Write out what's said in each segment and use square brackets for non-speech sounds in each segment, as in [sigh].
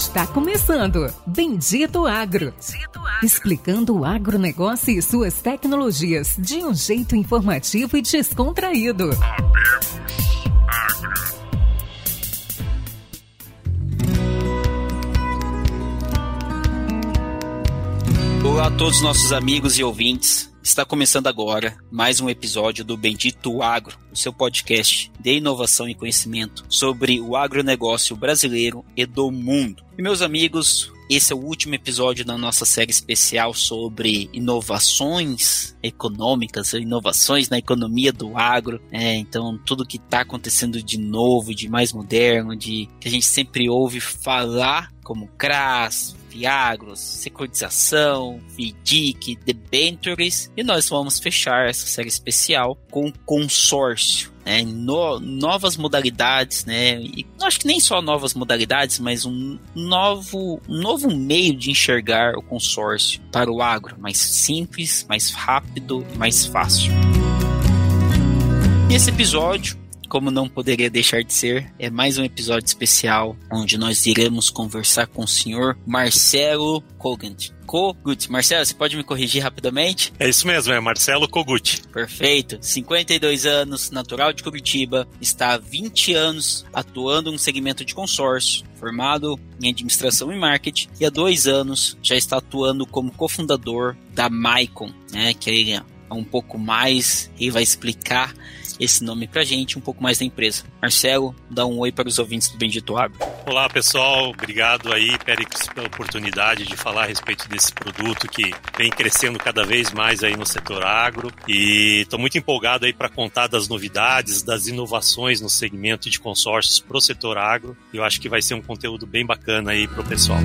Está começando Bendito Agro. Bendito Agro. Explicando o agronegócio e suas tecnologias de um jeito informativo e descontraído. Olá a todos nossos amigos e ouvintes. Está começando agora mais um episódio do Bendito Agro, o seu podcast de inovação e conhecimento sobre o agronegócio brasileiro e do mundo. E meus amigos, esse é o último episódio da nossa série especial sobre inovações econômicas, inovações na economia do agro. É, então, tudo que está acontecendo de novo, de mais moderno, de que a gente sempre ouve falar, como CRAS, Fiagros, securitização, FIDIC, debentures, e nós vamos fechar essa série especial com consórcio. Né, no, novas modalidades, né? E acho que nem só novas modalidades, mas um novo, um novo meio de enxergar o consórcio para o agro, mais simples, mais rápido, mais fácil. E esse episódio como não poderia deixar de ser, é mais um episódio especial onde nós iremos conversar com o senhor Marcelo Kogant. Kogut. Marcelo, você pode me corrigir rapidamente? É isso mesmo, é Marcelo Kogut. Perfeito. 52 anos, natural de Curitiba, está há 20 anos atuando no segmento de consórcio, formado em administração e marketing, e há dois anos já está atuando como cofundador da Maicon, né, que é um pouco mais e vai explicar esse nome pra gente, um pouco mais da empresa. Marcelo, dá um oi para os ouvintes do Bendito Agro. Olá, pessoal. Obrigado aí, Périx, pela oportunidade de falar a respeito desse produto que vem crescendo cada vez mais aí no setor agro. E estou muito empolgado aí para contar das novidades, das inovações no segmento de consórcios pro setor agro. Eu acho que vai ser um conteúdo bem bacana aí pro pessoal.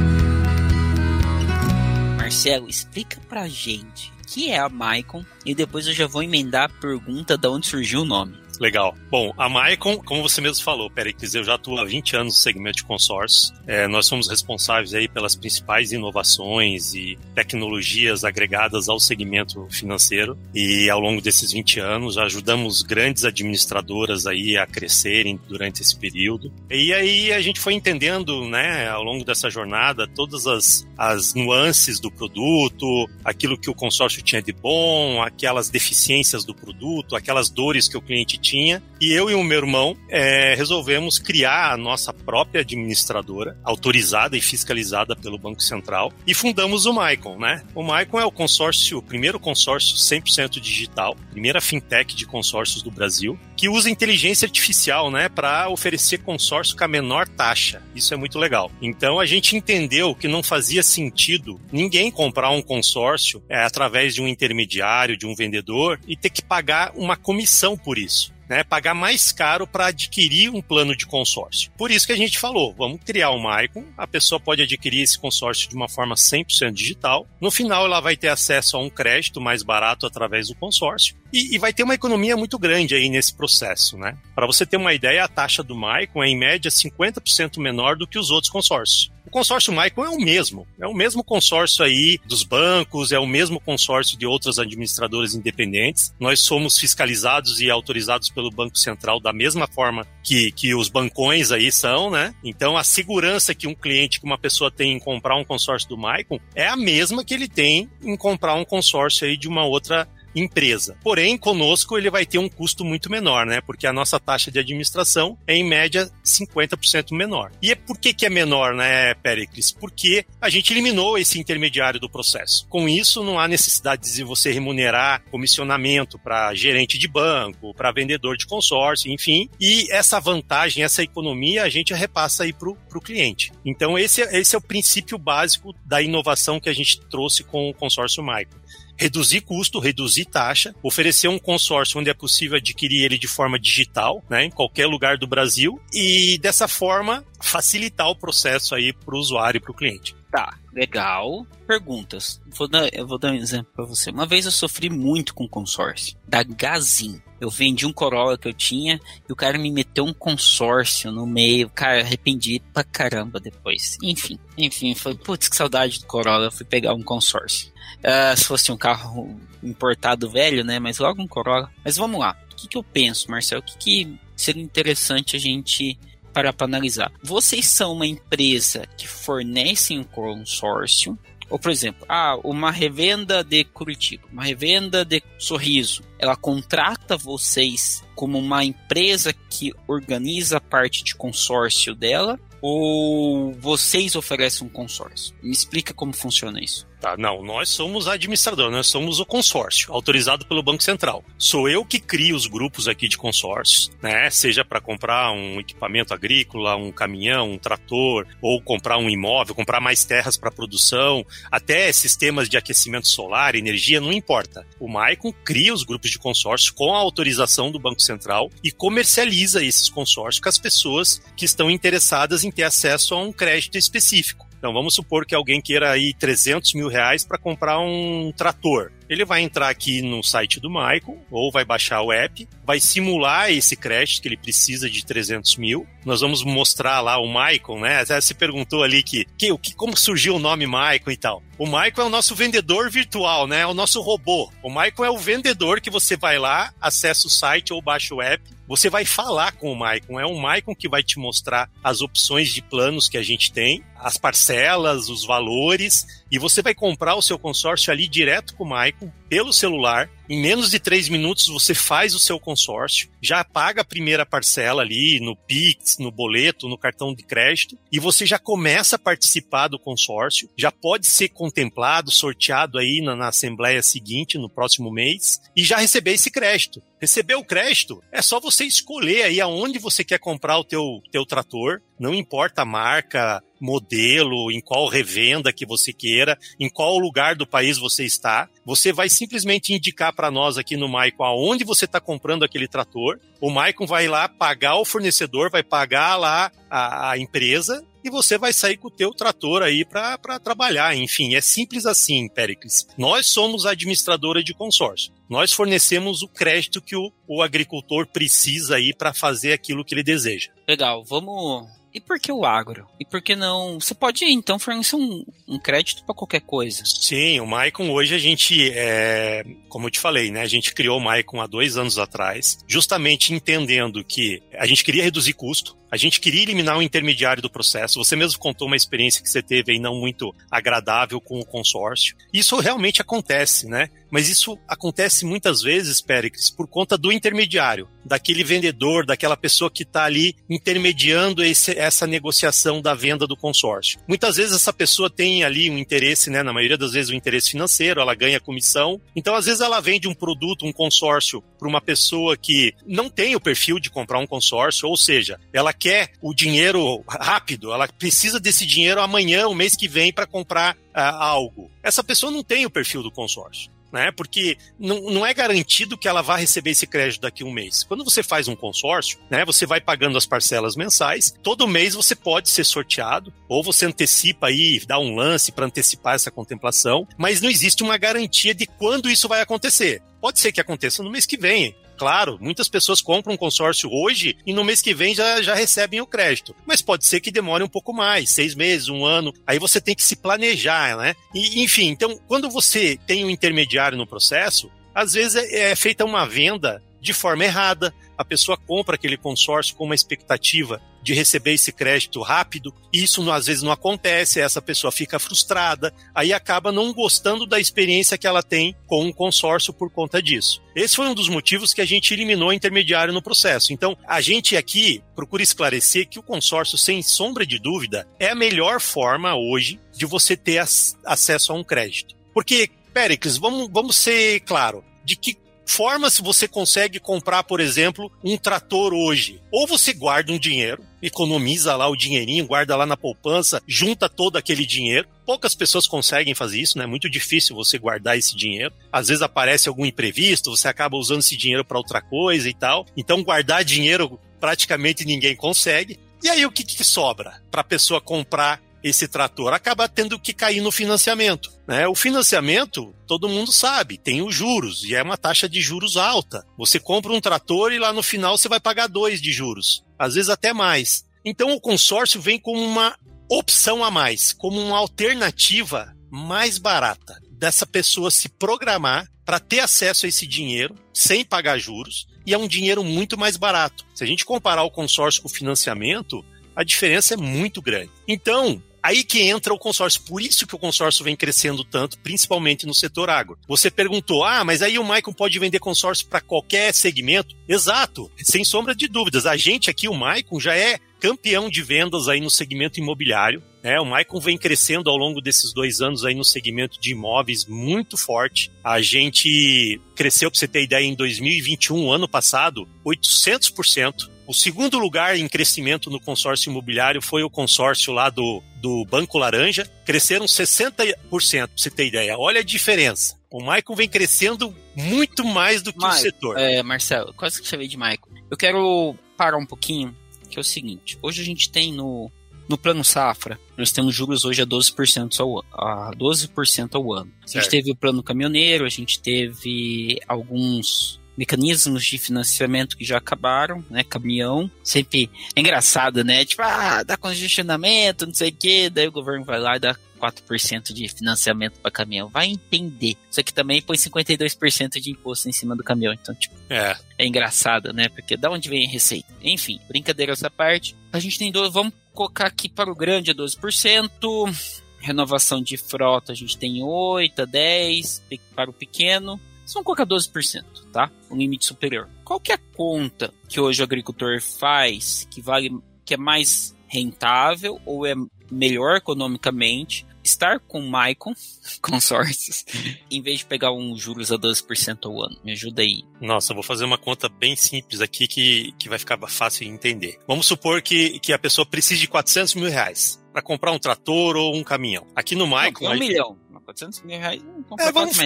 Marcelo, explica pra gente que é a Maicon e depois eu já vou emendar a pergunta de onde surgiu o nome. Legal. Bom, a Maicon, como você mesmo falou, Pericles, eu já atuo há 20 anos no segmento de consórcios. É, nós somos responsáveis aí pelas principais inovações e tecnologias agregadas ao segmento financeiro. E ao longo desses 20 anos ajudamos grandes administradoras aí a crescerem durante esse período. E aí a gente foi entendendo, né, ao longo dessa jornada, todas as, as nuances do produto, aquilo que o consórcio tinha de bom, aquelas deficiências do produto, aquelas dores que o cliente tinha. E eu e o meu irmão é, resolvemos criar a nossa própria administradora, autorizada e fiscalizada pelo Banco Central, e fundamos o Maicon, né? O Maicon é o consórcio, o primeiro consórcio 100% digital, primeira fintech de consórcios do Brasil, que usa inteligência artificial, né, para oferecer consórcio com a menor taxa. Isso é muito legal. Então a gente entendeu que não fazia sentido ninguém comprar um consórcio é, através de um intermediário, de um vendedor e ter que pagar uma comissão por isso né, pagar mais caro para adquirir um plano de consórcio. Por isso que a gente falou, vamos criar o Maicon, a pessoa pode adquirir esse consórcio de uma forma 100% digital. No final, ela vai ter acesso a um crédito mais barato através do consórcio e, e vai ter uma economia muito grande aí nesse processo, né? Para você ter uma ideia, a taxa do Maicon é em média 50% menor do que os outros consórcios. O consórcio Maicon é o mesmo, é o mesmo consórcio aí dos bancos, é o mesmo consórcio de outras administradoras independentes. Nós somos fiscalizados e autorizados pelo Banco Central da mesma forma que, que os bancões aí são, né? Então a segurança que um cliente, que uma pessoa tem em comprar um consórcio do Maicon é a mesma que ele tem em comprar um consórcio aí de uma outra empresa. Porém, conosco ele vai ter um custo muito menor, né? Porque a nossa taxa de administração é em média 50% menor. E é por que, que é menor, né, Pericles? Porque a gente eliminou esse intermediário do processo. Com isso, não há necessidade de você remunerar comissionamento para gerente de banco, para vendedor de consórcio, enfim. E essa vantagem, essa economia, a gente repassa aí para o cliente. Então, esse, esse é o princípio básico da inovação que a gente trouxe com o consórcio Micro reduzir custo, reduzir taxa, oferecer um consórcio onde é possível adquirir ele de forma digital, né, em qualquer lugar do Brasil, e dessa forma facilitar o processo aí para o usuário e para o cliente. Tá, legal. Perguntas. Vou dar, eu vou dar um exemplo para você. Uma vez eu sofri muito com consórcio da Gazin. Eu vendi um Corolla que eu tinha e o cara me meteu um consórcio no meio. Cara, arrependi pra caramba depois. Enfim, enfim, foi putz, que saudade do Corolla. Eu fui pegar um consórcio. Uh, se fosse um carro importado velho, né? Mas logo um Corolla. Mas vamos lá. O que, que eu penso, Marcelo? O que, que seria interessante a gente para analisar. Vocês são uma empresa que fornece um consórcio, ou, por exemplo, ah, uma revenda de Curitiba, uma revenda de Sorriso. Ela contrata vocês como uma empresa que organiza a parte de consórcio dela ou vocês oferecem um consórcio? Me explica como funciona isso. Tá, não, nós somos a administradora, nós somos o consórcio, autorizado pelo Banco Central. Sou eu que crio os grupos aqui de consórcios, né? Seja para comprar um equipamento agrícola, um caminhão, um trator, ou comprar um imóvel, comprar mais terras para produção, até sistemas de aquecimento solar, energia, não importa. O Maicon cria os grupos de consórcio com a autorização do Banco Central e comercializa esses consórcios com as pessoas que estão interessadas em ter acesso a um crédito específico. Então vamos supor que alguém queira aí 300 mil reais para comprar um trator. Ele vai entrar aqui no site do Michael ou vai baixar o app, vai simular esse crédito que ele precisa de 300 mil. Nós vamos mostrar lá o Michael, né? Você se perguntou ali que, que, que como surgiu o nome Michael e tal. O Michael é o nosso vendedor virtual, né? É o nosso robô. O Michael é o vendedor que você vai lá, acessa o site ou baixa o app você vai falar com o Maicon. É o Maicon que vai te mostrar as opções de planos que a gente tem, as parcelas, os valores, e você vai comprar o seu consórcio ali direto com o Maicon, pelo celular. Em menos de três minutos você faz o seu consórcio, já paga a primeira parcela ali no Pix, no boleto, no cartão de crédito, e você já começa a participar do consórcio, já pode ser contemplado, sorteado aí na, na assembleia seguinte, no próximo mês, e já receber esse crédito. Receber o crédito é só você escolher aí aonde você quer comprar o teu, teu trator, não importa a marca, modelo, em qual revenda que você queira, em qual lugar do país você está. Você vai simplesmente indicar para nós aqui no Maicon aonde você está comprando aquele trator. O Maicon vai lá pagar o fornecedor, vai pagar lá a, a empresa e você vai sair com o teu trator aí para trabalhar. Enfim, é simples assim, Pericles. Nós somos a administradora de consórcio. Nós fornecemos o crédito que o, o agricultor precisa aí para fazer aquilo que ele deseja. Legal, vamos e por que o agro? E por que não? Você pode então fornecer um, um crédito para qualquer coisa. Sim, o Maicon hoje a gente, é, como eu te falei, né? A gente criou o Maicon há dois anos atrás, justamente entendendo que a gente queria reduzir custo, a gente queria eliminar o intermediário do processo. Você mesmo contou uma experiência que você teve aí não muito agradável com o consórcio. Isso realmente acontece, né? Mas isso acontece muitas vezes, Péricles, por conta do intermediário, daquele vendedor, daquela pessoa que está ali intermediando esse, essa negociação da venda do consórcio. Muitas vezes essa pessoa tem ali um interesse, né? Na maioria das vezes, um interesse financeiro, ela ganha comissão. Então, às vezes, ela vende um produto, um consórcio, para uma pessoa que não tem o perfil de comprar um consórcio, ou seja, ela quer o dinheiro rápido, ela precisa desse dinheiro amanhã, o mês que vem, para comprar uh, algo. Essa pessoa não tem o perfil do consórcio. Né? Porque não, não é garantido que ela vá receber esse crédito daqui a um mês. Quando você faz um consórcio, né, você vai pagando as parcelas mensais, todo mês você pode ser sorteado, ou você antecipa aí, dá um lance para antecipar essa contemplação, mas não existe uma garantia de quando isso vai acontecer. Pode ser que aconteça no mês que vem, Claro, muitas pessoas compram um consórcio hoje e no mês que vem já, já recebem o crédito. Mas pode ser que demore um pouco mais, seis meses, um ano. Aí você tem que se planejar, né? E, enfim, então, quando você tem um intermediário no processo, às vezes é, é feita uma venda de forma errada. A pessoa compra aquele consórcio com uma expectativa de receber esse crédito rápido, isso às vezes não acontece, essa pessoa fica frustrada, aí acaba não gostando da experiência que ela tem com um consórcio por conta disso. Esse foi um dos motivos que a gente eliminou o intermediário no processo. Então, a gente aqui procura esclarecer que o consórcio, sem sombra de dúvida, é a melhor forma hoje de você ter acesso a um crédito. Porque, Péricles, vamos, vamos ser claro, de que formas você consegue comprar, por exemplo, um trator hoje. Ou você guarda um dinheiro, economiza lá o dinheirinho, guarda lá na poupança, junta todo aquele dinheiro. Poucas pessoas conseguem fazer isso, né? É muito difícil você guardar esse dinheiro. Às vezes aparece algum imprevisto, você acaba usando esse dinheiro para outra coisa e tal. Então, guardar dinheiro praticamente ninguém consegue. E aí, o que, que sobra para a pessoa comprar esse trator, acaba tendo que cair no financiamento. Né? O financiamento, todo mundo sabe, tem os juros, e é uma taxa de juros alta. Você compra um trator e lá no final você vai pagar dois de juros, às vezes até mais. Então o consórcio vem como uma opção a mais, como uma alternativa mais barata, dessa pessoa se programar para ter acesso a esse dinheiro sem pagar juros e é um dinheiro muito mais barato. Se a gente comparar o consórcio com o financiamento, a diferença é muito grande. Então, Aí que entra o consórcio. Por isso que o consórcio vem crescendo tanto, principalmente no setor agro. Você perguntou, ah, mas aí o Maicon pode vender consórcio para qualquer segmento? Exato, sem sombra de dúvidas. A gente aqui, o Maicon, já é campeão de vendas aí no segmento imobiliário. Né? O Maicon vem crescendo ao longo desses dois anos aí no segmento de imóveis muito forte. A gente cresceu, para você ter ideia, em 2021, ano passado, 800%. O segundo lugar em crescimento no consórcio imobiliário foi o consórcio lá do, do Banco Laranja. Cresceram 60%, pra você ter ideia. Olha a diferença. O Maicon vem crescendo muito mais do que o setor. É, Marcelo, quase que chamei de Maicon. Eu quero parar um pouquinho, que é o seguinte. Hoje a gente tem no, no plano safra, nós temos juros hoje a 12% ao, a 12 ao ano. A gente teve o plano caminhoneiro, a gente teve alguns mecanismos de financiamento que já acabaram, né? Caminhão. Sempre é engraçado, né? Tipo, ah, dá congestionamento, não sei o quê. Daí o governo vai lá e dá 4% de financiamento para caminhão. Vai entender. Isso aqui também põe 52% de imposto em cima do caminhão. Então, tipo, é, é engraçado, né? Porque da onde vem a receita? Enfim, brincadeira essa parte. A gente tem dois, vamos colocar aqui para o grande a 12%. Renovação de frota a gente tem 8 a 10, para o pequeno são colocar 12%, tá? O limite superior. Qual que é a conta que hoje o agricultor faz que vale que é mais rentável ou é melhor economicamente estar com Maicon [laughs] consórcios em vez de pegar um juros a 12% ao ano? Me ajuda aí. Nossa, eu vou fazer uma conta bem simples aqui que, que vai ficar fácil de entender. Vamos supor que, que a pessoa precise de 400 mil reais para comprar um trator ou um caminhão. Aqui no Maicon... Não, um milhão. 400 mil reais não compra é, vamos...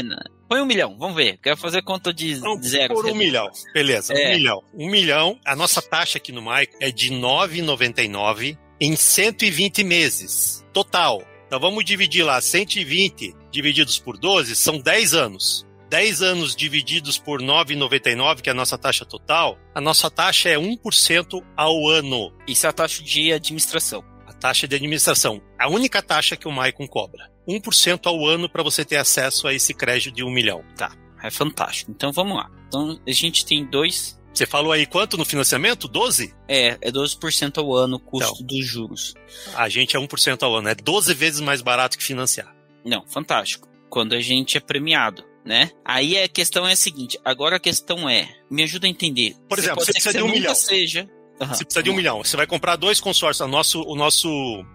Põe um milhão, vamos ver. Quero fazer conta de não, zero. Por um milhão, beleza, é. um milhão. Um milhão, a nossa taxa aqui no Maico é de 9,99 em 120 meses, total. Então vamos dividir lá, 120 divididos por 12, são 10 anos. 10 anos divididos por 9,99, que é a nossa taxa total, a nossa taxa é 1% ao ano. Isso é a taxa de administração. A taxa de administração. A única taxa que o Maicon cobra. 1% ao ano para você ter acesso a esse crédito de 1 milhão. Tá, é fantástico. Então vamos lá. Então a gente tem dois. Você falou aí quanto no financiamento? 12? É, é 12% ao ano o custo então, dos juros. A gente é 1% ao ano, é 12 vezes mais barato que financiar. Não, fantástico. Quando a gente é premiado, né? Aí a questão é a seguinte, agora a questão é, me ajuda a entender. Por exemplo, você precisa de um milhão. seja Uhum. Você precisa de um milhão. Você vai comprar dois consórcios. O nosso, o nosso,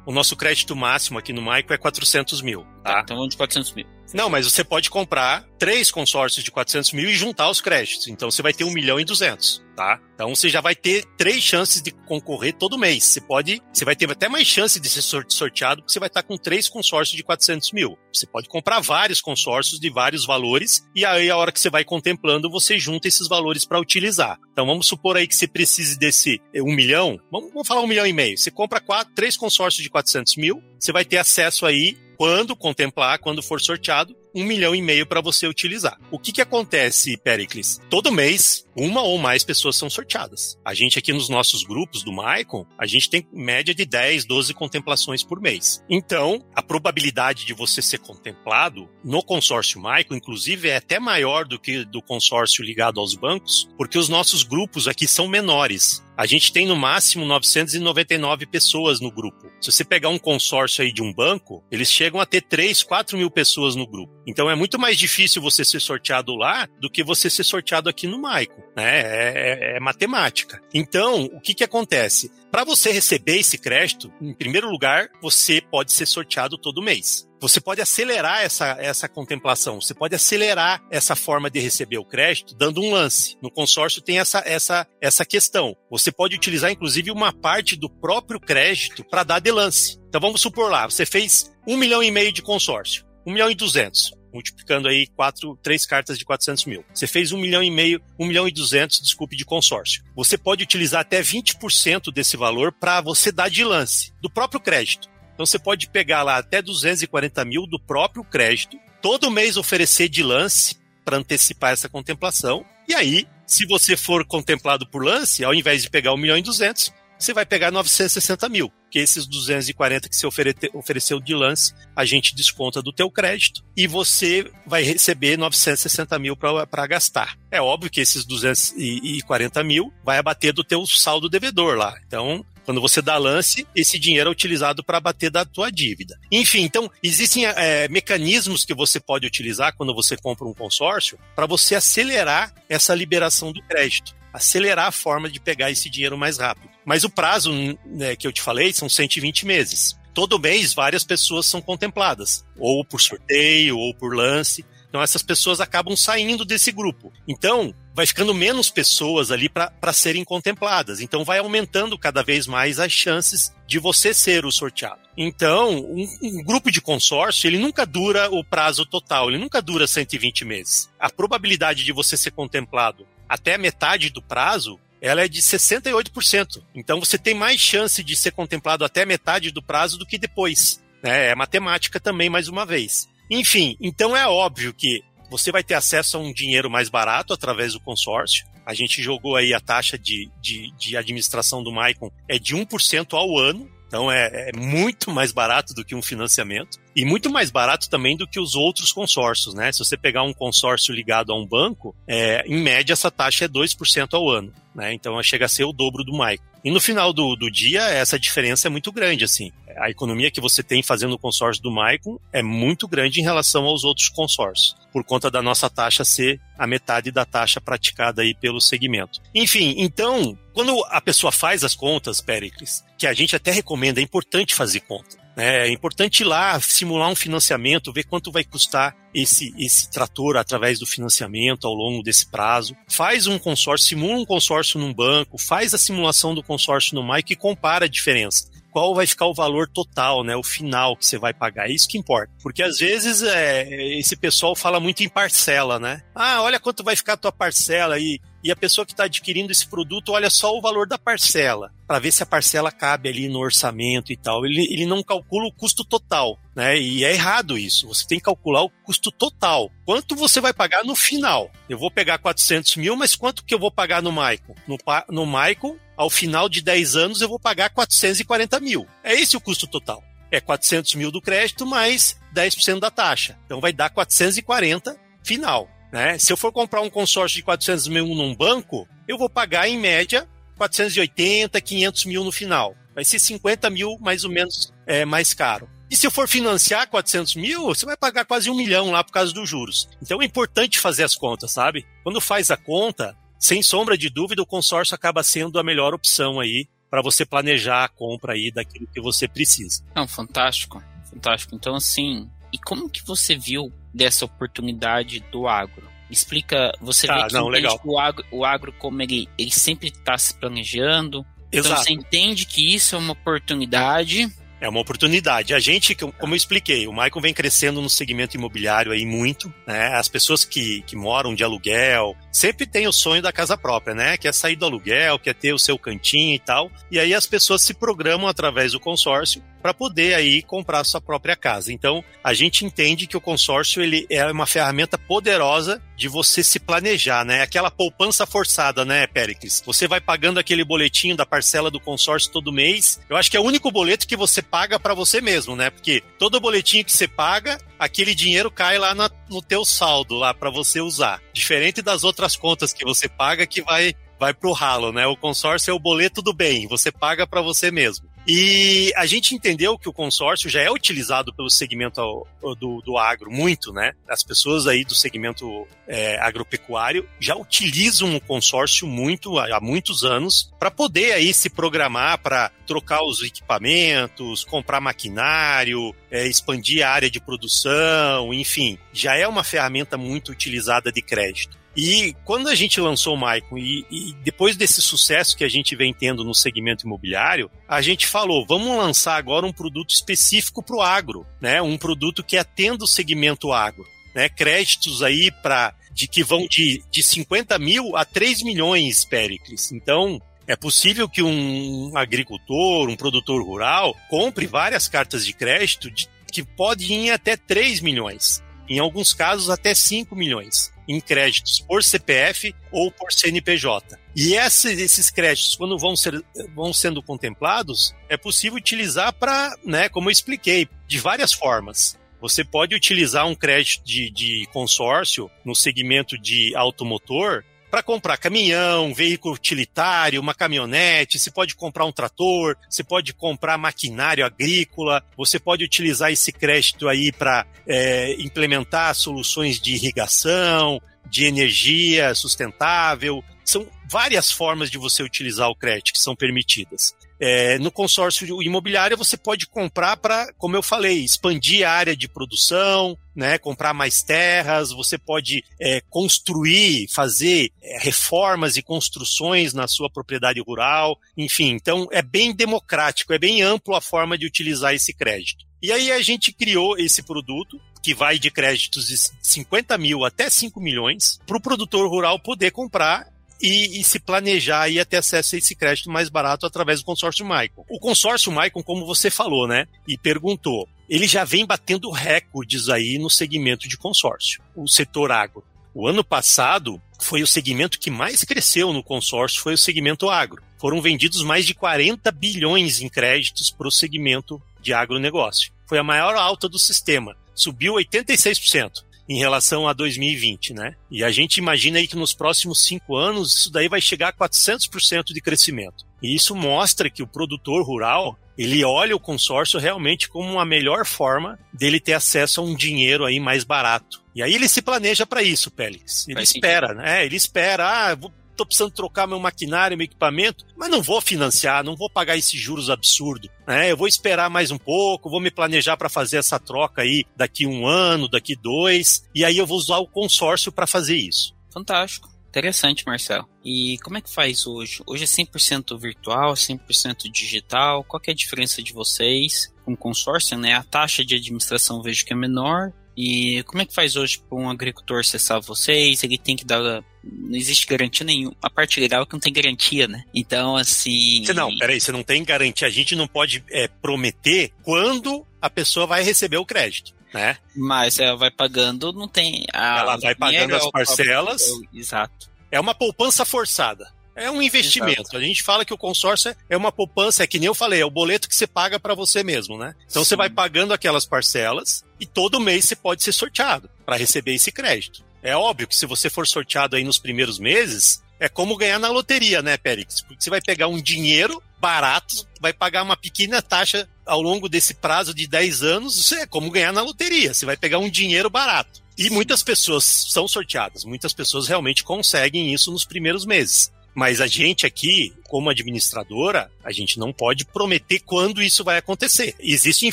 o nosso crédito máximo aqui no Maico é 400 mil. Tá? tá então vamos de 400 mil. Não, mas você pode comprar três consórcios de 400 mil e juntar os créditos. Então você vai ter 1 milhão e 200, tá? Então você já vai ter três chances de concorrer todo mês. Você pode, você vai ter até mais chance de ser sorteado porque você vai estar com três consórcios de 400 mil. Você pode comprar vários consórcios de vários valores e aí a hora que você vai contemplando você junta esses valores para utilizar. Então vamos supor aí que você precise desse 1 milhão, vamos, vamos falar 1 milhão e meio. Você compra quatro, três consórcios de 400 mil, você vai ter acesso aí quando contemplar, quando for sorteado, um milhão e meio para você utilizar. O que, que acontece, Pericles? Todo mês, uma ou mais pessoas são sorteadas. A gente aqui nos nossos grupos do Maicon, a gente tem média de 10, 12 contemplações por mês. Então, a probabilidade de você ser contemplado no consórcio Maicon, inclusive, é até maior do que do consórcio ligado aos bancos, porque os nossos grupos aqui são menores. A gente tem no máximo 999 pessoas no grupo. Se você pegar um consórcio aí de um banco, eles chegam a ter 3, 4 mil pessoas no grupo. Então é muito mais difícil você ser sorteado lá do que você ser sorteado aqui no Maico. Né? É, é, é matemática. Então, o que, que acontece? Para você receber esse crédito, em primeiro lugar, você pode ser sorteado todo mês. Você pode acelerar essa, essa contemplação, você pode acelerar essa forma de receber o crédito dando um lance. No consórcio tem essa, essa, essa questão. Você pode utilizar, inclusive, uma parte do próprio crédito para dar de lance. Então vamos supor lá, você fez um milhão e meio de consórcio, um milhão e duzentos multiplicando aí quatro, três cartas de 400 mil. Você fez um milhão e meio, um milhão e duzentos, desculpe, de consórcio. Você pode utilizar até 20% desse valor para você dar de lance, do próprio crédito. Então você pode pegar lá até 240 mil do próprio crédito, todo mês oferecer de lance para antecipar essa contemplação. E aí, se você for contemplado por lance, ao invés de pegar 1 milhão e 200, você vai pegar 960 mil, que esses 240 que você ofereceu de lance, a gente desconta do teu crédito e você vai receber 960 mil para gastar. É óbvio que esses 240 mil vai abater do teu saldo devedor lá. Então, quando você dá lance, esse dinheiro é utilizado para bater da tua dívida. Enfim, então, existem é, mecanismos que você pode utilizar quando você compra um consórcio para você acelerar essa liberação do crédito acelerar a forma de pegar esse dinheiro mais rápido. Mas o prazo né, que eu te falei são 120 meses. Todo mês, várias pessoas são contempladas, ou por sorteio, ou por lance. Então, essas pessoas acabam saindo desse grupo. Então, vai ficando menos pessoas ali para serem contempladas. Então, vai aumentando cada vez mais as chances de você ser o sorteado. Então, um, um, grupo de consórcio, ele nunca dura o prazo total, ele nunca dura 120 meses. A probabilidade de você ser contemplado até metade do prazo, ela é de 68%. Então você tem mais chance de ser contemplado até metade do prazo do que depois. Né? É matemática também, mais uma vez. Enfim, então é óbvio que você vai ter acesso a um dinheiro mais barato através do consórcio. A gente jogou aí a taxa de, de, de administração do Maicon é de 1% ao ano. Então é, é, muito mais barato do que um financiamento e muito mais barato também do que os outros consórcios, né? Se você pegar um consórcio ligado a um banco, é, em média essa taxa é 2% ao ano, né? Então chega a ser o dobro do Maico. E no final do, do dia, essa diferença é muito grande, assim. A economia que você tem fazendo o consórcio do Maicon é muito grande em relação aos outros consórcios, por conta da nossa taxa ser a metade da taxa praticada aí pelo segmento. Enfim, então, quando a pessoa faz as contas, Pericles, que a gente até recomenda, é importante fazer conta. É importante ir lá, simular um financiamento, ver quanto vai custar esse, esse trator através do financiamento ao longo desse prazo. Faz um consórcio, simula um consórcio num banco, faz a simulação do consórcio no MAIC e compara a diferença qual vai ficar o valor total, né, o final que você vai pagar. É isso que importa. Porque às vezes é, esse pessoal fala muito em parcela, né? Ah, olha quanto vai ficar a tua parcela aí. E a pessoa que está adquirindo esse produto olha só o valor da parcela, para ver se a parcela cabe ali no orçamento e tal. Ele, ele não calcula o custo total, né? E é errado isso. Você tem que calcular o custo total. Quanto você vai pagar no final? Eu vou pegar 400 mil, mas quanto que eu vou pagar no Maicon? No, no Maicon, ao final de 10 anos, eu vou pagar 440 mil. É esse o custo total. É 400 mil do crédito mais 10% da taxa. Então vai dar 440 final. Né? Se eu for comprar um consórcio de 400 mil num banco, eu vou pagar em média 480, 500 mil no final. Vai ser 50 mil mais ou menos é, mais caro. E se eu for financiar 400 mil, você vai pagar quase um milhão lá por causa dos juros. Então é importante fazer as contas, sabe? Quando faz a conta, sem sombra de dúvida, o consórcio acaba sendo a melhor opção aí para você planejar a compra aí daquilo que você precisa. Não, fantástico, fantástico. Então assim, e como que você viu dessa oportunidade do agro? Explica, você tá, vê que, não, o agro, o agro como ele, ele sempre está se planejando. Então, Exato. Então você entende que isso é uma oportunidade é uma oportunidade. A gente, como eu expliquei, o Michael vem crescendo no segmento imobiliário aí muito, né? As pessoas que, que moram de aluguel sempre têm o sonho da casa própria, né? Quer sair do aluguel, quer ter o seu cantinho e tal. E aí as pessoas se programam através do consórcio para poder aí comprar sua própria casa. Então, a gente entende que o consórcio ele é uma ferramenta poderosa de você se planejar, né? Aquela poupança forçada, né, Pericles? Você vai pagando aquele boletinho da parcela do consórcio todo mês. Eu acho que é o único boleto que você paga para você mesmo, né? Porque todo boletinho que você paga, aquele dinheiro cai lá na, no teu saldo lá para você usar. Diferente das outras contas que você paga que vai vai pro ralo, né? O consórcio é o boleto do bem, você paga para você mesmo. E a gente entendeu que o consórcio já é utilizado pelo segmento do, do agro muito, né? As pessoas aí do segmento é, agropecuário já utilizam o consórcio muito há muitos anos para poder aí se programar para trocar os equipamentos, comprar maquinário, é, expandir a área de produção, enfim, já é uma ferramenta muito utilizada de crédito. E quando a gente lançou o Maicon e, e, depois desse sucesso que a gente vem tendo no segmento imobiliário, a gente falou, vamos lançar agora um produto específico para o agro, né? Um produto que atenda o segmento agro, né? Créditos aí para de que vão de, de 50 mil a 3 milhões, Pericles. Então, é possível que um agricultor, um produtor rural, compre várias cartas de crédito de, que podem ir até 3 milhões. Em alguns casos, até 5 milhões. Em créditos por CPF ou por CNPJ. E esses créditos, quando vão, ser, vão sendo contemplados, é possível utilizar para, né, como eu expliquei, de várias formas. Você pode utilizar um crédito de, de consórcio no segmento de automotor para comprar caminhão, veículo utilitário, uma caminhonete, você pode comprar um trator, você pode comprar maquinário agrícola, você pode utilizar esse crédito aí para é, implementar soluções de irrigação, de energia sustentável. São várias formas de você utilizar o crédito que são permitidas. É, no consórcio imobiliário você pode comprar para, como eu falei, expandir a área de produção, né, comprar mais terras, você pode é, construir, fazer é, reformas e construções na sua propriedade rural, enfim, então é bem democrático, é bem amplo a forma de utilizar esse crédito. E aí a gente criou esse produto, que vai de créditos de 50 mil até 5 milhões, para o produtor rural poder comprar e, e, se planejar e ter acesso a esse crédito mais barato através do consórcio Maicon. O consórcio Maicon, como você falou, né, e perguntou, ele já vem batendo recordes aí no segmento de consórcio, o setor agro. O ano passado foi o segmento que mais cresceu no consórcio, foi o segmento agro. Foram vendidos mais de 40 bilhões em créditos para o segmento de agronegócio. Foi a maior alta do sistema, subiu 86% em relação a 2020, né? E a gente imagina aí que nos próximos cinco anos isso daí vai chegar a 400% de crescimento. E isso mostra que o produtor rural ele olha o consórcio realmente como uma melhor forma dele ter acesso a um dinheiro aí mais barato. E aí ele se planeja para isso, Pélix. Ele espera, né? Ele espera, ah, vou tô precisando trocar meu maquinário, meu equipamento, mas não vou financiar, não vou pagar esses juros absurdos. Né? Eu vou esperar mais um pouco, vou me planejar para fazer essa troca aí daqui um ano, daqui dois, e aí eu vou usar o consórcio para fazer isso. Fantástico. Interessante, Marcelo. E como é que faz hoje? Hoje é 100% virtual, 100% digital? Qual é a diferença de vocês com consórcio, né? A taxa de administração vejo que é menor, e como é que faz hoje para um agricultor acessar vocês? Ele tem que dar. Não existe garantia nenhuma. A parte legal é que não tem garantia, né? Então, assim. Você não, peraí, você não tem garantia. A gente não pode é, prometer quando a pessoa vai receber o crédito. Né? Mas ela vai pagando, não tem. A, ela vai pagando as parcelas. Exato. É uma poupança forçada. É um investimento. Exato. A gente fala que o consórcio é uma poupança, é que nem eu falei, é o boleto que você paga para você mesmo, né? Então Sim. você vai pagando aquelas parcelas e todo mês você pode ser sorteado para receber esse crédito. É óbvio que se você for sorteado aí nos primeiros meses, é como ganhar na loteria, né, Périx? Porque você vai pegar um dinheiro barato, vai pagar uma pequena taxa ao longo desse prazo de 10 anos, isso é como ganhar na loteria. Você vai pegar um dinheiro barato. E muitas pessoas são sorteadas, muitas pessoas realmente conseguem isso nos primeiros meses. Mas a gente aqui, como administradora, a gente não pode prometer quando isso vai acontecer. Existem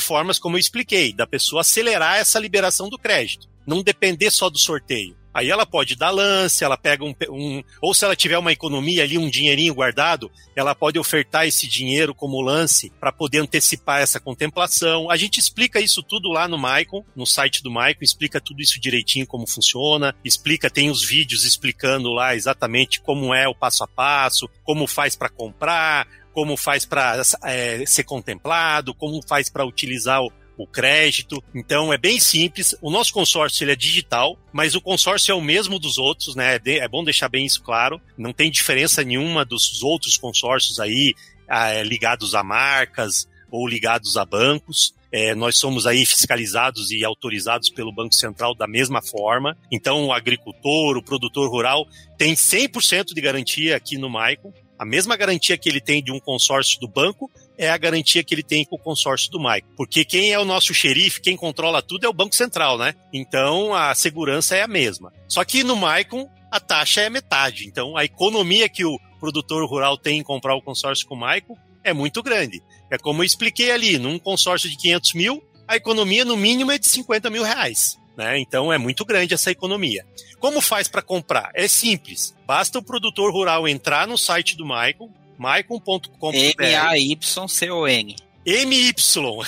formas, como eu expliquei, da pessoa acelerar essa liberação do crédito. Não depender só do sorteio. Aí ela pode dar lance, ela pega um, um, Ou se ela tiver uma economia ali, um dinheirinho guardado, ela pode ofertar esse dinheiro como lance para poder antecipar essa contemplação. A gente explica isso tudo lá no Maicon, no site do Maicon, explica tudo isso direitinho como funciona, explica, tem os vídeos explicando lá exatamente como é o passo a passo, como faz para comprar, como faz para é, ser contemplado, como faz para utilizar o, o crédito. Então é bem simples. O nosso consórcio ele é digital, mas o consórcio é o mesmo dos outros, né? É bom deixar bem isso claro. Não tem diferença nenhuma dos outros consórcios aí é, ligados a marcas ou ligados a bancos. É, nós somos aí fiscalizados e autorizados pelo Banco Central da mesma forma. Então, o agricultor, o produtor rural tem 100% de garantia aqui no Maicon. A mesma garantia que ele tem de um consórcio do banco, é a garantia que ele tem com o consórcio do Maicon. Porque quem é o nosso xerife, quem controla tudo é o Banco Central, né? Então a segurança é a mesma. Só que no Maicon a taxa é metade. Então a economia que o produtor rural tem em comprar o consórcio com o Maicon é muito grande. É como eu expliquei ali, num consórcio de 500 mil, a economia no mínimo é de 50 mil reais. Né? Então é muito grande essa economia. Como faz para comprar? É simples. Basta o produtor rural entrar no site do Maicon, maicon.com.br. M-A-Y-C-O-N. M-Y.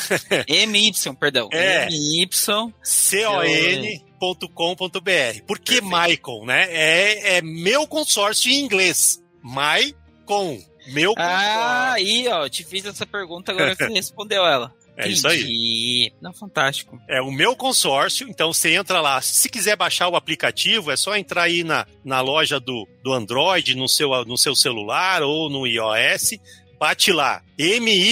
[laughs] M-Y, perdão. É. M-Y-C-O-N.com.br. Por que Maicon, né? É, é meu consórcio em inglês. Maicon. Meu consórcio. Ah, aí, ó, te fiz essa pergunta, agora você [laughs] respondeu ela. É isso aí. Não, fantástico. É o meu consórcio, então você entra lá. Se quiser baixar o aplicativo, é só entrar aí na, na loja do, do Android, no seu, no seu celular ou no iOS. Bate lá, M-Y-C-O-N,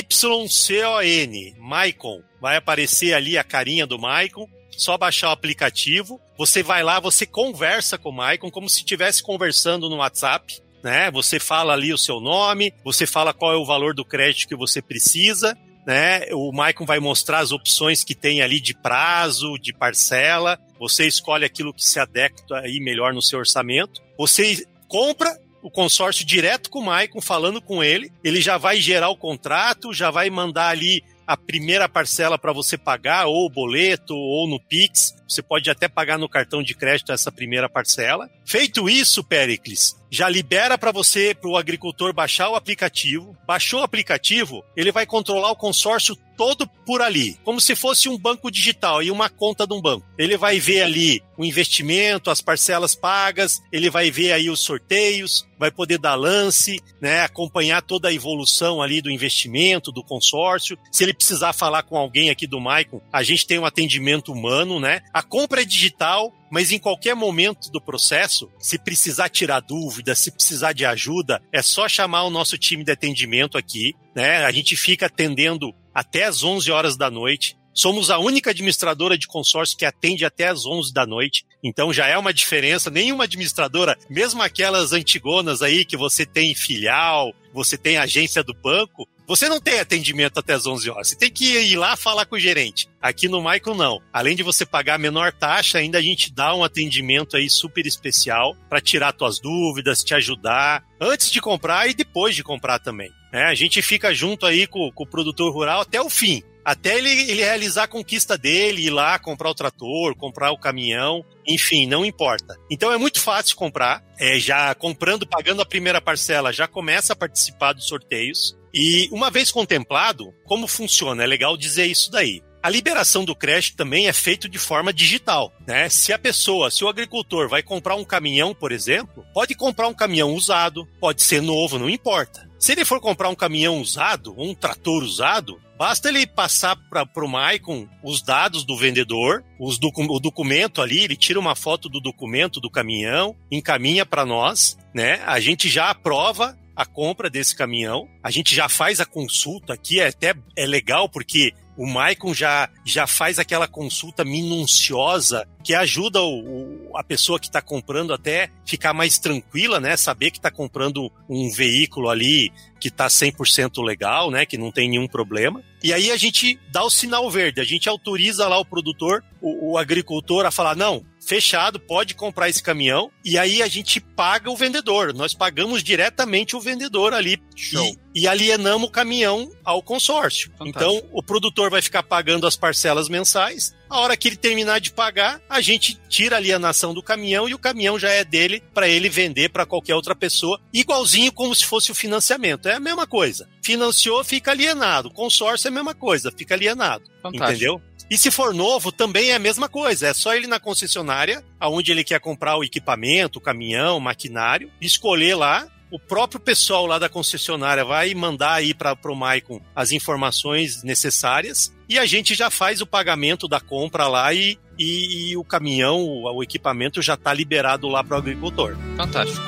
Maicon. Vai aparecer ali a carinha do Maicon só baixar o aplicativo. Você vai lá, você conversa com o Maicon como se estivesse conversando no WhatsApp. Né? Você fala ali o seu nome, você fala qual é o valor do crédito que você precisa, né? O Maicon vai mostrar as opções que tem ali de prazo, de parcela. Você escolhe aquilo que se adequa aí melhor no seu orçamento. Você compra o consórcio direto com o Maicon, falando com ele. Ele já vai gerar o contrato, já vai mandar ali a primeira parcela para você pagar, ou boleto, ou no Pix. Você pode até pagar no cartão de crédito essa primeira parcela. Feito isso, Pericles, já libera para você, para o agricultor, baixar o aplicativo. Baixou o aplicativo, ele vai controlar o consórcio todo por ali, como se fosse um banco digital e uma conta de um banco. Ele vai ver ali o investimento, as parcelas pagas, ele vai ver aí os sorteios, vai poder dar lance, né, acompanhar toda a evolução ali do investimento, do consórcio. Se ele precisar falar com alguém aqui do Maicon, a gente tem um atendimento humano, né? A compra é digital, mas em qualquer momento do processo, se precisar tirar dúvida, se precisar de ajuda, é só chamar o nosso time de atendimento aqui, né? A gente fica atendendo até as 11 horas da noite. Somos a única administradora de consórcio que atende até as 11 da noite. Então já é uma diferença. Nenhuma administradora, mesmo aquelas antigonas aí que você tem filial, você tem agência do banco, você não tem atendimento até as 11 horas. Você tem que ir lá falar com o gerente. Aqui no Michael, não. Além de você pagar a menor taxa, ainda a gente dá um atendimento aí super especial para tirar suas dúvidas, te ajudar antes de comprar e depois de comprar também. É, a gente fica junto aí com, com o produtor rural até o fim até ele, ele, realizar a conquista dele, ir lá comprar o trator, comprar o caminhão, enfim, não importa. Então é muito fácil comprar, é, já comprando, pagando a primeira parcela, já começa a participar dos sorteios. E uma vez contemplado, como funciona? É legal dizer isso daí. A liberação do crédito também é feito de forma digital, né? Se a pessoa, se o agricultor vai comprar um caminhão, por exemplo, pode comprar um caminhão usado, pode ser novo, não importa. Se ele for comprar um caminhão usado, um trator usado, basta ele passar para o Maicon os dados do vendedor, os docu o documento ali, ele tira uma foto do documento do caminhão, encaminha para nós, né? A gente já aprova a compra desse caminhão. A gente já faz a consulta aqui, é até é legal porque o Maicon já, já faz aquela consulta minuciosa que ajuda o, o a pessoa que está comprando até ficar mais tranquila, né? Saber que está comprando um veículo ali que está 100% legal, né? Que não tem nenhum problema. E aí a gente dá o sinal verde, a gente autoriza lá o produtor, o, o agricultor a falar, não, fechado, pode comprar esse caminhão e aí a gente paga o vendedor. Nós pagamos diretamente o vendedor ali e, e, alienamos o caminhão ao consórcio. Fantástico. Então o produtor vai ficar pagando as parcelas mensais. A hora que ele terminar de pagar, a gente tira a alienação do caminhão e o caminhão já é dele para ele vender para qualquer outra pessoa, igualzinho como se fosse o financiamento. É a mesma coisa. Financiou, fica alienado. Consórcio é a mesma coisa, fica alienado. Fantástico. Entendeu? E se for novo, também é a mesma coisa. É só ele na concessionária, aonde ele quer comprar o equipamento, o caminhão, o maquinário, escolher lá. O próprio pessoal lá da concessionária vai mandar aí para o Maicon as informações necessárias e a gente já faz o pagamento da compra lá e, e, e o caminhão, o, o equipamento já está liberado lá para o agricultor. Fantástico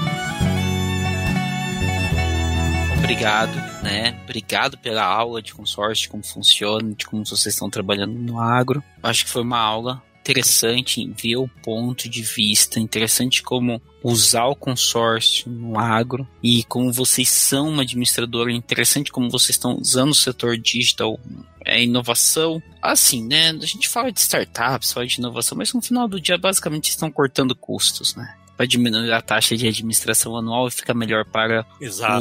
obrigado, né? Obrigado pela aula de consórcio, de como funciona, de como vocês estão trabalhando no agro. Acho que foi uma aula interessante ver o ponto de vista, interessante como usar o consórcio no agro e como vocês são uma administradora, interessante como vocês estão usando o setor digital, é inovação. Assim, né? A gente fala de startups, fala de inovação, mas no final do dia basicamente estão cortando custos, né? Para diminuir a taxa de administração anual e fica melhor para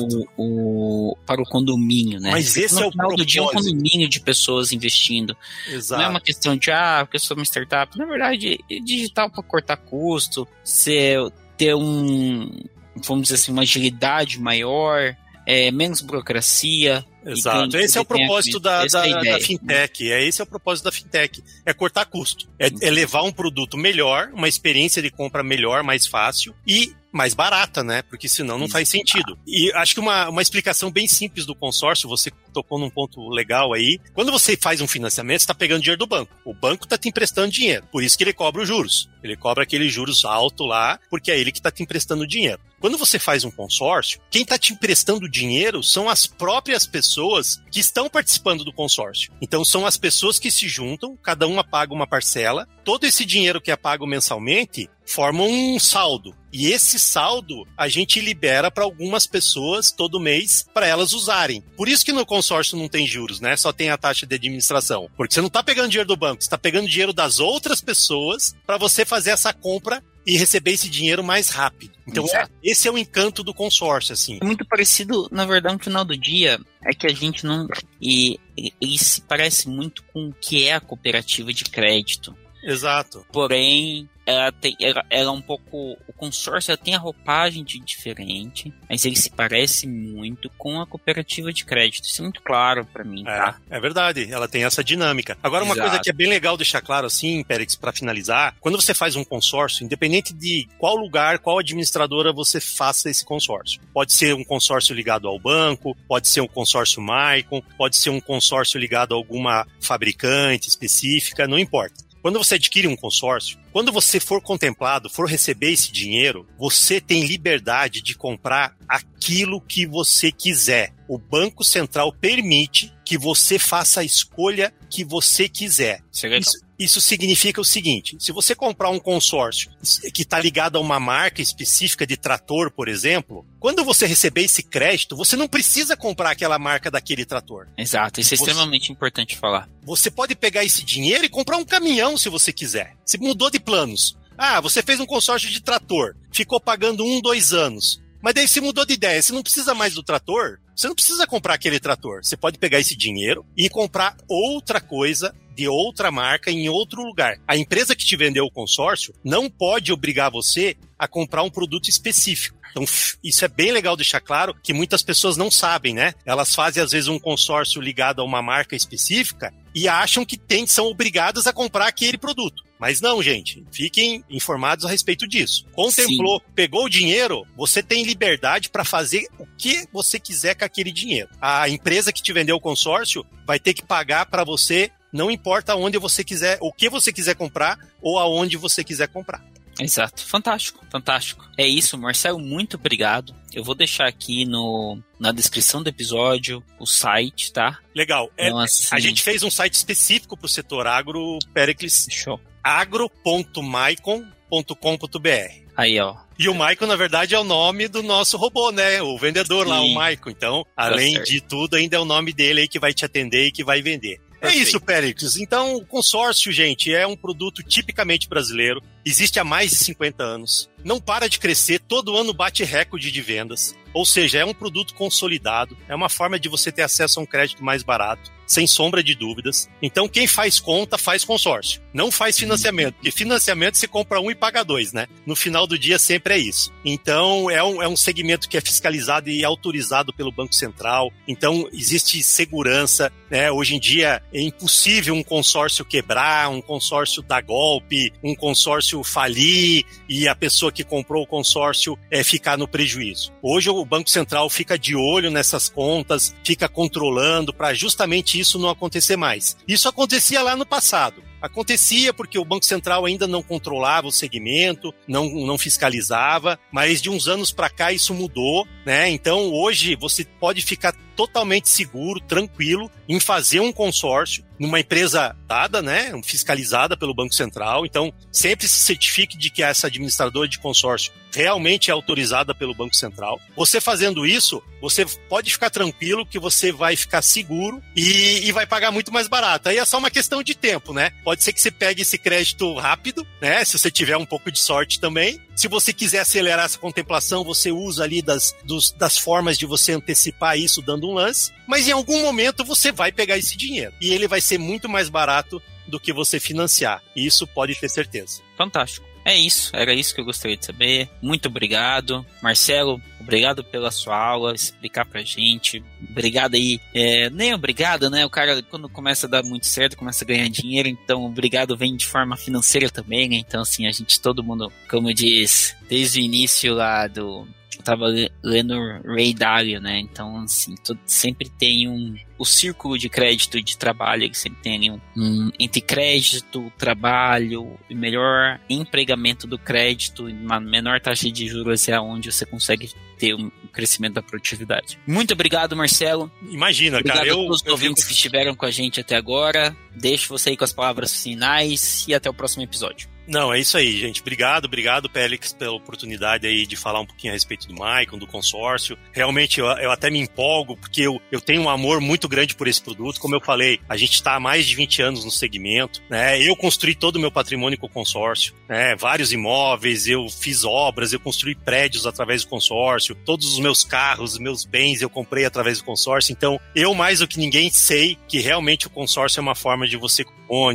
o, o, para o condomínio, né? Mas esse no é o final propósito. do dia é um condomínio de pessoas investindo. Exato. Não é uma questão de ah, porque eu sou uma startup. Na verdade, é digital para cortar custo, ser ter um vamos dizer assim uma agilidade maior, é, menos burocracia. Exato. Esse é o propósito da, da, é da, fintech. É esse é o propósito da fintech. É cortar custo. É, é, levar um produto melhor, uma experiência de compra melhor, mais fácil e mais barata, né? Porque senão não faz sentido. E acho que uma, uma explicação bem simples do consórcio, você tocou num ponto legal aí. Quando você faz um financiamento, você está pegando dinheiro do banco. O banco está te emprestando dinheiro. Por isso que ele cobra os juros. Ele cobra aqueles juros alto lá, porque é ele que está te emprestando dinheiro. Quando você faz um consórcio, quem está te emprestando dinheiro são as próprias pessoas que estão participando do consórcio. Então são as pessoas que se juntam, cada uma paga uma parcela, todo esse dinheiro que é pago mensalmente forma um saldo. E esse saldo a gente libera para algumas pessoas todo mês para elas usarem. Por isso que no consórcio não tem juros, né? Só tem a taxa de administração. Porque você não está pegando dinheiro do banco, você está pegando dinheiro das outras pessoas para você fazer essa compra e receber esse dinheiro mais rápido. Então, Exato. esse é o encanto do consórcio, assim. É muito parecido, na verdade, no final do dia, é que a gente não. E ele se parece muito com o que é a cooperativa de crédito. Exato. Porém, ela tem, ela, ela é um pouco, o consórcio ela tem a roupagem de diferente, mas ele se parece muito com a cooperativa de crédito. Isso é muito claro para mim, é, tá? É verdade, ela tem essa dinâmica. Agora, uma Exato. coisa que é bem legal deixar claro assim, Pérez, para finalizar, quando você faz um consórcio, independente de qual lugar, qual administradora você faça esse consórcio. Pode ser um consórcio ligado ao banco, pode ser um consórcio Maicon, pode ser um consórcio ligado a alguma fabricante específica, não importa. Quando você adquire um consórcio, quando você for contemplado, for receber esse dinheiro, você tem liberdade de comprar aquilo que você quiser. O Banco Central permite que você faça a escolha que você quiser. Isso, isso significa o seguinte: se você comprar um consórcio que está ligado a uma marca específica de trator, por exemplo, quando você receber esse crédito, você não precisa comprar aquela marca daquele trator. Exato, isso é você, extremamente importante falar. Você pode pegar esse dinheiro e comprar um caminhão se você quiser. Se mudou de planos. Ah, você fez um consórcio de trator, ficou pagando um, dois anos. Mas daí você mudou de ideia, você não precisa mais do trator, você não precisa comprar aquele trator. Você pode pegar esse dinheiro e comprar outra coisa de outra marca em outro lugar. A empresa que te vendeu o consórcio não pode obrigar você a comprar um produto específico. Então, isso é bem legal deixar claro que muitas pessoas não sabem, né? Elas fazem, às vezes, um consórcio ligado a uma marca específica e acham que tem, são obrigadas a comprar aquele produto. Mas não, gente, fiquem informados a respeito disso. Contemplou, Sim. pegou o dinheiro, você tem liberdade para fazer o que você quiser com aquele dinheiro. A empresa que te vendeu o consórcio vai ter que pagar para você, não importa onde você quiser, o que você quiser comprar ou aonde você quiser comprar. Exato. Fantástico, fantástico. É isso, Marcelo, muito obrigado. Eu vou deixar aqui no, na descrição do episódio o site, tá? Legal. É, então, assim... A gente fez um site específico para o setor agro, Pericles. Show. agro.maicon.com.br. Aí, ó. E o Maicon, na verdade, é o nome do nosso robô, né? O vendedor Sim. lá, o Maicon. Então, tá além de tudo, ainda é o nome dele aí que vai te atender e que vai vender. É isso, Péricles. Então, o consórcio, gente, é um produto tipicamente brasileiro. Existe há mais de 50 anos. Não para de crescer, todo ano bate recorde de vendas. Ou seja, é um produto consolidado, é uma forma de você ter acesso a um crédito mais barato sem sombra de dúvidas. Então, quem faz conta, faz consórcio. Não faz financiamento, porque financiamento você compra um e paga dois, né? No final do dia sempre é isso. Então, é um, é um segmento que é fiscalizado e autorizado pelo Banco Central. Então, existe segurança. Né? Hoje em dia, é impossível um consórcio quebrar, um consórcio dar golpe, um consórcio falir e a pessoa que comprou o consórcio é, ficar no prejuízo. Hoje, o Banco Central fica de olho nessas contas, fica controlando para justamente isso não acontecer mais. Isso acontecia lá no passado. Acontecia porque o Banco Central ainda não controlava o segmento, não, não fiscalizava, mas de uns anos para cá isso mudou, né? Então hoje você pode ficar totalmente seguro, tranquilo em fazer um consórcio numa empresa dada, né, fiscalizada pelo Banco Central. Então, sempre se certifique de que essa administradora de consórcio realmente é autorizada pelo Banco Central. Você fazendo isso, você pode ficar tranquilo que você vai ficar seguro e, e vai pagar muito mais barato. Aí é só uma questão de tempo, né? Pode ser que você pegue esse crédito rápido, né? Se você tiver um pouco de sorte também. Se você quiser acelerar essa contemplação, você usa ali das, dos, das formas de você antecipar isso dando um lance. Mas em algum momento você vai pegar esse dinheiro e ele vai ser muito mais barato do que você financiar. Isso pode ter certeza. Fantástico. É isso, era isso que eu gostaria de saber. Muito obrigado. Marcelo, Obrigado pela sua aula, explicar pra gente. Obrigado aí. É, nem obrigado, né? O cara, quando começa a dar muito certo, começa a ganhar dinheiro, então obrigado vem de forma financeira também, né? Então, assim, a gente, todo mundo, como diz, desde o início lá do eu tava lendo Ray Dalio, né? Então, assim, todo, sempre tem um. O círculo de crédito e de trabalho, que sempre tem um, um, entre crédito, trabalho, e melhor empregamento do crédito, uma menor taxa de juros é onde você consegue ter um crescimento da produtividade. Muito obrigado, Marcelo. Imagina, obrigado cara. a todos os ouvintes que estiveram com a gente até agora. Deixo você aí com as palavras finais e até o próximo episódio. Não, é isso aí, gente. Obrigado, obrigado, Pélix, pela oportunidade aí de falar um pouquinho a respeito do Maicon, do consórcio. Realmente, eu, eu até me empolgo, porque eu, eu tenho um amor muito grande por esse produto. Como eu falei, a gente está há mais de 20 anos no segmento, né? Eu construí todo o meu patrimônio com o consórcio, né? Vários imóveis, eu fiz obras, eu construí prédios através do consórcio, todos os meus carros, meus bens eu comprei através do consórcio. Então, eu mais do que ninguém sei que realmente o consórcio é uma forma de você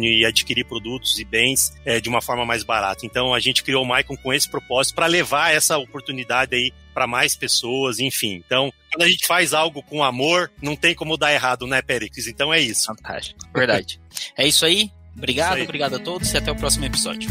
e adquirir produtos e bens é, de uma forma mais barata. Então a gente criou o Maicon com esse propósito para levar essa oportunidade aí para mais pessoas, enfim. Então, quando a gente faz algo com amor, não tem como dar errado, né, Pericles? Então é isso. Fantástico. Verdade. é isso aí. Obrigado, isso aí. obrigado a todos e até o próximo episódio.